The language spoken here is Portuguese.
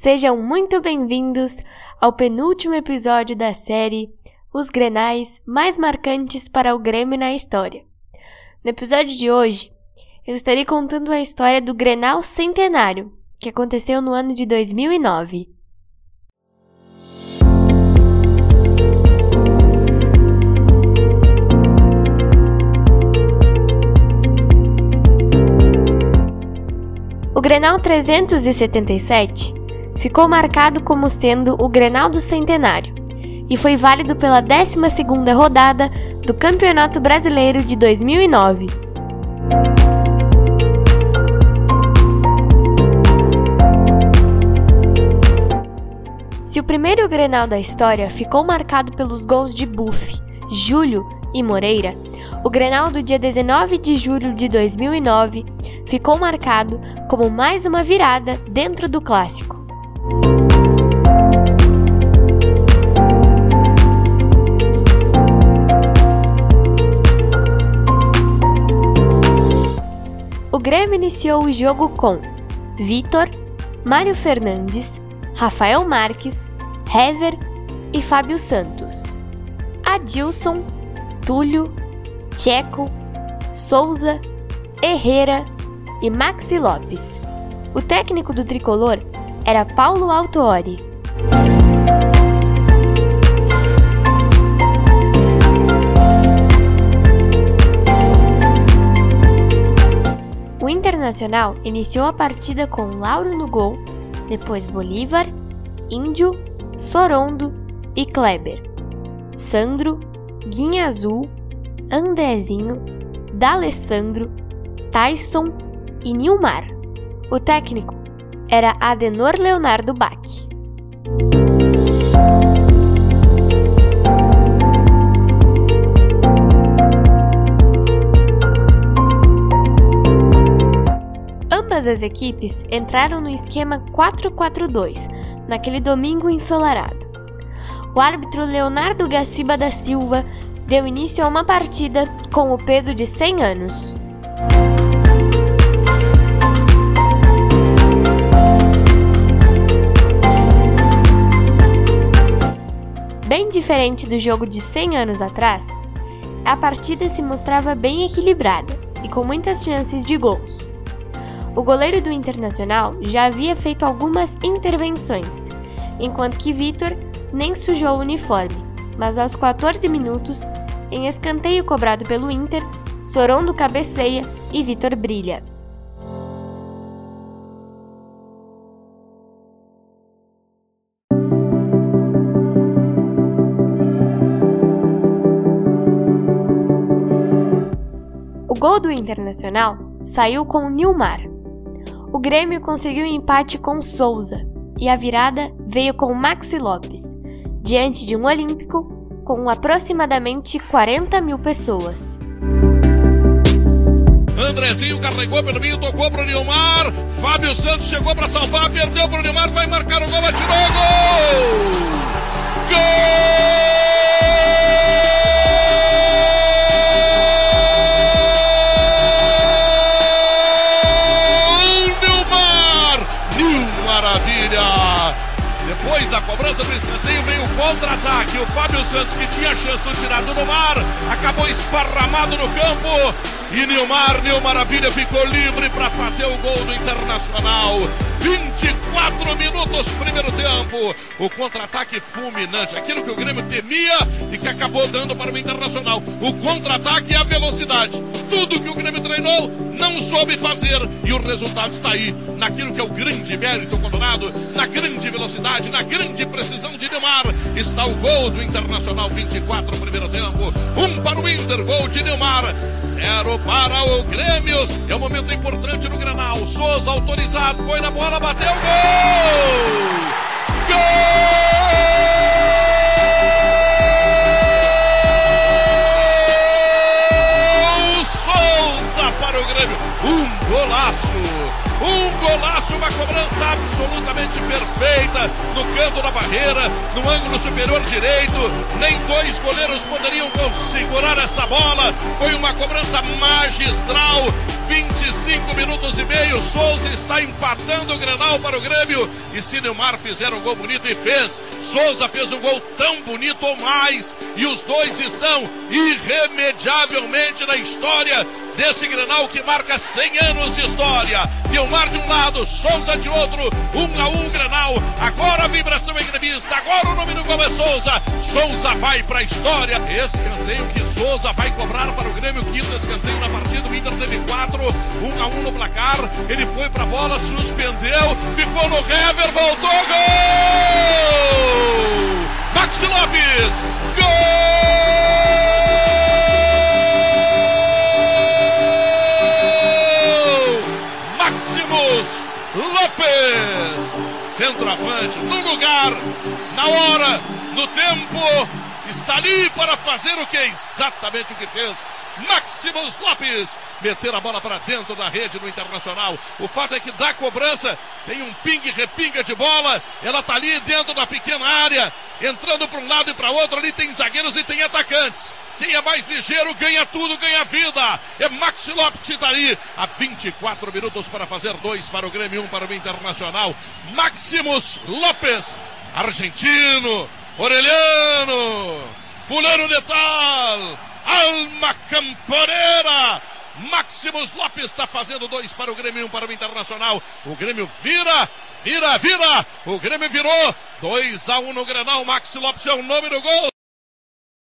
Sejam muito bem-vindos ao penúltimo episódio da série Os Grenais mais marcantes para o Grêmio na história. No episódio de hoje, eu estarei contando a história do Grenal Centenário, que aconteceu no ano de 2009. O Grenal 377 ficou marcado como sendo o Grenal do Centenário e foi válido pela 12ª rodada do Campeonato Brasileiro de 2009. Se o primeiro Grenal da história ficou marcado pelos gols de Buff, Júlio e Moreira, o Grenal do dia 19 de julho de 2009 ficou marcado como mais uma virada dentro do clássico. Grêmio iniciou o jogo com Vitor, Mário Fernandes, Rafael Marques, Hever e Fábio Santos. Adilson, Túlio, Tcheco, Souza, Herrera e Maxi Lopes. O técnico do tricolor era Paulo Autori. Internacional iniciou a partida com Lauro no gol, depois Bolívar, Índio, Sorondo e Kleber. Sandro, Guinha Azul, Andrezinho, D'Alessandro, Tyson e Nilmar. O técnico era Adenor Leonardo Bach. As equipes entraram no esquema 4-4-2 naquele domingo ensolarado. O árbitro Leonardo Gaciba da Silva deu início a uma partida com o peso de 100 anos. Bem diferente do jogo de 100 anos atrás, a partida se mostrava bem equilibrada e com muitas chances de gols. O goleiro do Internacional já havia feito algumas intervenções, enquanto que Vitor nem sujou o uniforme, mas aos 14 minutos, em escanteio cobrado pelo Inter, Sorondo cabeceia e Vitor brilha. gol do Internacional saiu com Nilmar. O Grêmio conseguiu um empate com Souza e a virada veio com Maxi Lopes, diante de um Olímpico com aproximadamente 40 mil pessoas. Andrezinho carregou pelo meio, tocou pro Nilmar. Fábio Santos chegou para salvar, perdeu pro Nilmar, vai marcar o gol, atirou gol! Gol! Depois da cobrança do escanteio veio o contra-ataque. O Fábio Santos, que tinha chance de tirar do mar, acabou esparramado no campo. E Nilmar, Nil Maravilha, ficou livre para fazer o gol do Internacional. 24 minutos, primeiro tempo. O contra-ataque fulminante, aquilo que o Grêmio temia e que acabou dando para o Internacional. O contra-ataque e a velocidade. Tudo que o Grêmio treinou, não soube fazer. E o resultado está aí, naquilo que é o grande mérito combinado, na grande velocidade, na grande precisão de Neymar. Está o gol do Internacional, 24 no primeiro tempo. Um para o Inter, gol de Neymar. Zero para o Grêmio. É um momento importante no Granal. Souza autorizado, foi na bola, bateu, gol! Gol! Cobrança absolutamente perfeita no canto da barreira, no ângulo superior direito. Nem dois goleiros poderiam segurar esta bola. Foi uma cobrança magistral. 25 minutos e meio. Souza está empatando o Grenal para o Grêmio. E se Neymar fizer um gol bonito e fez. Souza fez um gol tão bonito ou mais. E os dois estão irremediavelmente na história desse Grenal que marca 100 anos de história. Vilmar de um lado, Souza de outro, um a um Grenal. Agora a vibração é gremista, agora o nome do gol é Souza. Souza vai para a história. Escanteio que Souza vai cobrar para o Grêmio, quinto escanteio na partida. O Inter teve quatro, um a um no placar. Ele foi para a bola, suspendeu, ficou no Hever, voltou, gol! Maxi Lopes, gol! Lopes, centroavante, no lugar, na hora, no tempo, está ali para fazer o que? Exatamente o que fez. Maximus Lopes meter a bola para dentro da rede no Internacional. O fato é que da cobrança tem um ping repinga de bola, ela tá ali dentro da pequena área, entrando para um lado e para outro, ali tem zagueiros e tem atacantes. Quem é mais ligeiro ganha tudo, ganha vida. É Maxi Lopes que está ali. Há 24 minutos para fazer dois para o Grêmio, um para o Internacional. Maximus Lopes, argentino, orelhano, fulano de tal, alma camponeira. Maximus Lopes está fazendo dois para o Grêmio, um para o Internacional. O Grêmio vira, vira, vira. O Grêmio virou. 2 a 1 um no Grenal. Maxi Lopes é o nome do gol.